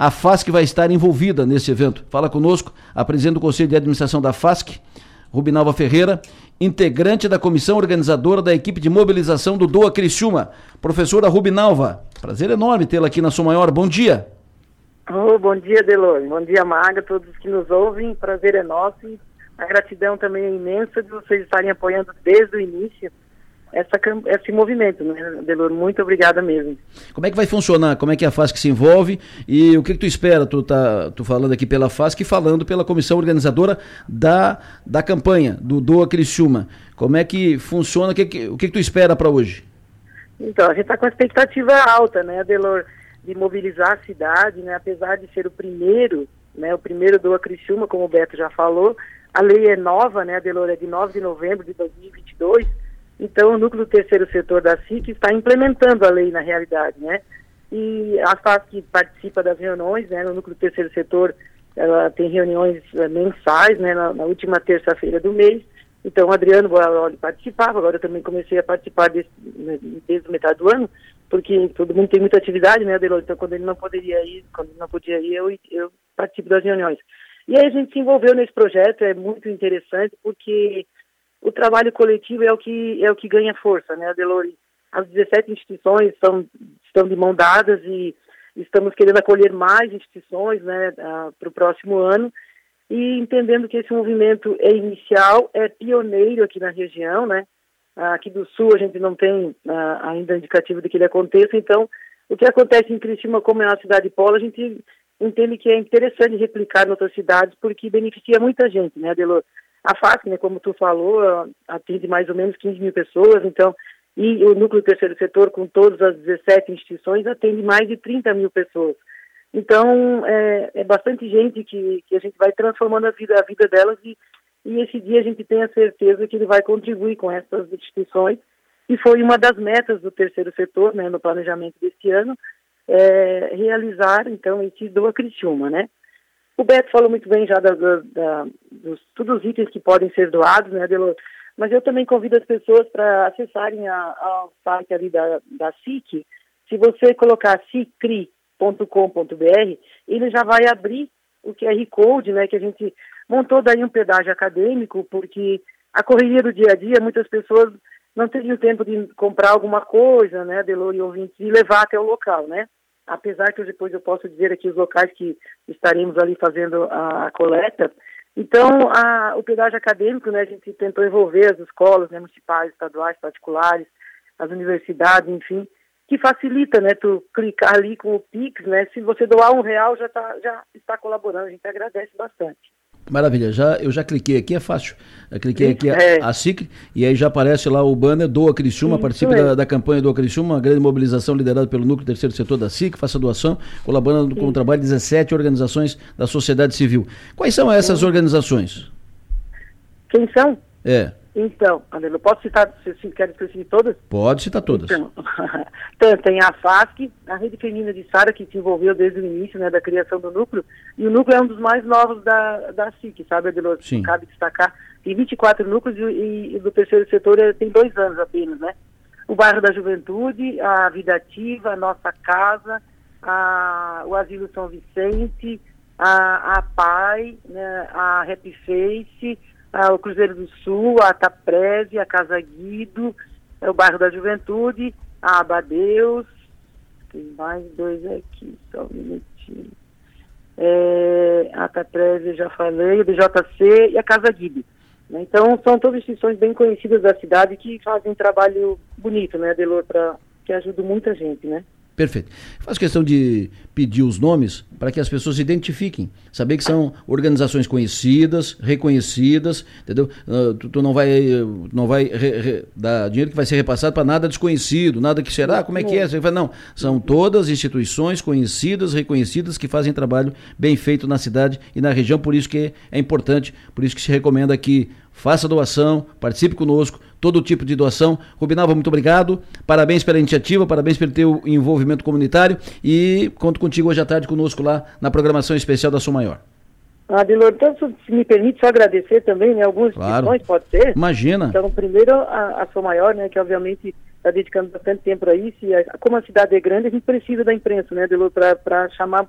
a FASC vai estar envolvida nesse evento. Fala conosco a presidente do Conselho de Administração da FASC, Rubinalva Ferreira, integrante da comissão organizadora da equipe de mobilização do Doa Criciúma. Professora Rubinalva, prazer enorme tê-la aqui na Sua Maior. Bom dia. Oh, bom dia, Delor. Bom dia, Maga, todos que nos ouvem. Prazer é nosso. A gratidão também é imensa de vocês estarem apoiando desde o início essa, esse movimento, né, Delor? Muito obrigada mesmo. Como é que vai funcionar? Como é que a FASC se envolve? E o que, que tu espera? Tu tá tu falando aqui pela FASC e falando pela comissão organizadora da, da campanha, do Doa Criciúma. Como é que funciona? O que, que, o que, que tu espera para hoje? Então, a gente está com a expectativa alta, né, Delor? de mobilizar a cidade, né, apesar de ser o primeiro, né, o primeiro do Criciúma, como o Beto já falou, a lei é nova, né, a Delora é de 9 de novembro de 2022, então o núcleo do terceiro setor da SIC está implementando a lei na realidade, né, e a FASC participa das reuniões, né, no núcleo do terceiro setor ela tem reuniões uh, mensais, né, na, na última terça-feira do mês, então o Adriano Boaloli participava, agora eu também comecei a participar desse, né, desde metade do ano, porque todo mundo tem muita atividade, né, Adelô? Então, quando ele não poderia ir, quando não podia ir, eu, eu participo das reuniões. E aí a gente se envolveu nesse projeto, é muito interessante, porque o trabalho coletivo é o que, é o que ganha força, né, Adelore? As 17 instituições são, estão de mão dadas e estamos querendo acolher mais instituições, né, para o próximo ano, e entendendo que esse movimento é inicial, é pioneiro aqui na região, né, Aqui do Sul a gente não tem uh, ainda indicativo de que ele aconteça, então o que acontece em Criciúma, como é uma cidade polo, a gente entende que é interessante replicar em outras cidades porque beneficia muita gente, né, Adelor? A FAC, né, como tu falou, atende mais ou menos 15 mil pessoas, então, e o núcleo terceiro setor, com todas as 17 instituições, atende mais de 30 mil pessoas. Então, é, é bastante gente que, que a gente vai transformando a vida, a vida delas e e esse dia a gente tem a certeza que ele vai contribuir com essas instituições e foi uma das metas do terceiro setor, né, no planejamento deste ano, é, realizar, então, esse doa Criciúma, né. O Beto falou muito bem já da, da, da, dos todos os itens que podem ser doados, né, Delor, mas eu também convido as pessoas para acessarem a site ali da, da SIC, se você colocar cicri.com.br, ele já vai abrir o QR Code, né, que a gente montou daí um pedágio acadêmico, porque a correria do dia a dia, muitas pessoas não teriam tempo de comprar alguma coisa, né, Delor e ouvintes, e levar até o local, né? Apesar que depois eu posso dizer aqui os locais que estaremos ali fazendo a, a coleta. Então, a, o pedágio acadêmico, né, a gente tentou envolver as escolas né, municipais, estaduais, particulares, as universidades, enfim, que facilita, né, tu clicar ali com o Pix, né, se você doar um real já, tá, já está colaborando, a gente agradece bastante. Maravilha, já, eu já cliquei aqui, é fácil. Eu cliquei aqui é. a, a SIC e aí já aparece lá o banner Doa Criciúma, Isso participe da, da, campanha Doa Criciúma, uma grande mobilização liderada pelo Núcleo Terceiro Setor da SIC, faça doação, colaborando Sim. com o trabalho de 17 organizações da sociedade civil. Quais são essas Sim. organizações? Quem são? É. Então, Adelo, posso citar, se quer citar todas? Pode citar todas. Então, tem a FASC, a Rede Feminina de Sara, que se envolveu desde o início né, da criação do núcleo, e o núcleo é um dos mais novos da, da SIC, sabe, Adelo? Sim. Cabe destacar. Tem 24 núcleos e, e do terceiro setor é, tem dois anos apenas, né? O Bairro da Juventude, a Vida Ativa, a Nossa Casa, a, o Asilo São Vicente, a, a PAI, né, a Happy Face, ah, o Cruzeiro do Sul, a Taprese, a Casa Guido, é o bairro da Juventude, a Abadeus, tem mais dois aqui, só um minutinho. É, a Taprese, já falei, o BJC e a Casa Guido. Né? Então, são todas instituições bem conhecidas da cidade que fazem um trabalho bonito, né, Delor, para que ajudam muita gente, né? Perfeito. Faço questão de pedir os nomes para que as pessoas se identifiquem. Saber que são organizações conhecidas, reconhecidas, entendeu? Uh, tu, tu, não vai, não vai re, re, dar dinheiro que vai ser repassado para nada desconhecido, nada que será, como é que é? Você fala, não, são todas instituições conhecidas, reconhecidas, que fazem trabalho bem feito na cidade e na região, por isso que é importante, por isso que se recomenda que faça doação, participe conosco, todo tipo de doação. Rubinalva, muito obrigado. Parabéns pela iniciativa, parabéns pelo teu envolvimento comunitário e conto contigo hoje à tarde conosco lá na programação especial da Sua Maior. Adilor, então, se me permite só agradecer também, né, algumas claro. questões, pode ser? Imagina. Então, primeiro, a, a Sua Maior, né, que obviamente está dedicando bastante tempo para isso, e a, como a cidade é grande, a gente precisa da imprensa, né, Adilor, para chamar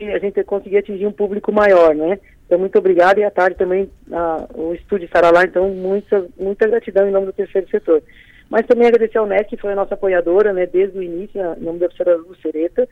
a gente conseguir atingir um público maior, né? Então, muito obrigado e à tarde também a, o estúdio estará lá, então muita, muita gratidão em nome do terceiro setor. Mas também agradecer ao NET, que foi a nossa apoiadora, né, desde o início, em nome da professora Lucereta,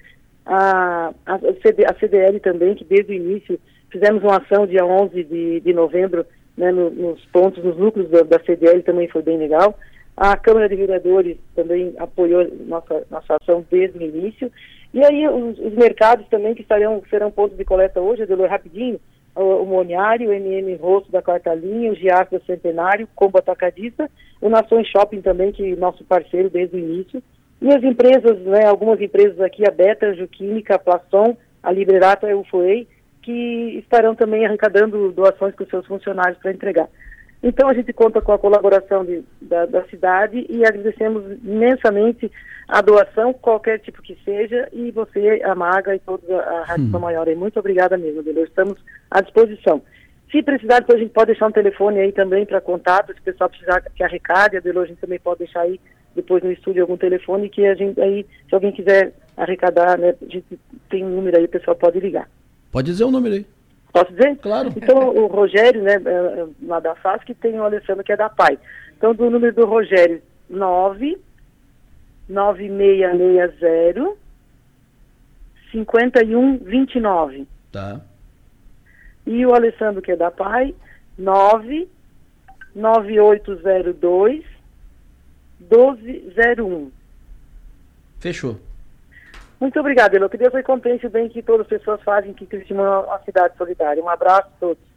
a, a, a CDL também, que desde o início fizemos uma ação dia 11 de, de novembro, né, no, nos pontos, nos lucros da, da, CDL também foi bem legal. A Câmara de Vereadores também apoiou nossa, nossa ação desde o início. E aí os, os mercados também que estarão, serão pontos de coleta hoje, Adelor, rapidinho, o, Moniário, o MM Rosto da quarta linha, o Giaco do Centenário, Combo Atacadista, o Nações Shopping também, que é nosso parceiro desde o início. E as empresas, né, algumas empresas aqui, a Beta, a Juquímica, a Plação, a Librerato e a UFOEI, que estarão também arrecadando doações com seus funcionários para entregar. Então a gente conta com a colaboração de, da, da, cidade e agradecemos imensamente a doação, qualquer tipo que seja, e você, a Maga e toda a Rádio hum. Maior. Muito obrigada mesmo, Delor. Estamos à disposição. Se precisar, depois a gente pode deixar um telefone aí também para contato, se o pessoal precisar que arrecade, a Delor a gente também pode deixar aí depois no estúdio algum telefone que a gente aí, se alguém quiser arrecadar, né, a gente tem um número aí, o pessoal pode ligar. Pode dizer o número aí. Posso dizer? Claro. Então, o Rogério, né, é, é, lá da FAS, que tem o Alessandro, que é da PAI. Então, do número do Rogério, 9 9660 5129. Tá. E o Alessandro, que é da PAI, 9 9802 1201. Fechou. Muito obrigada, Elo. Que Deus recompense o bem que todas as pessoas fazem que Criciúma é uma cidade solidária. Um abraço a todos.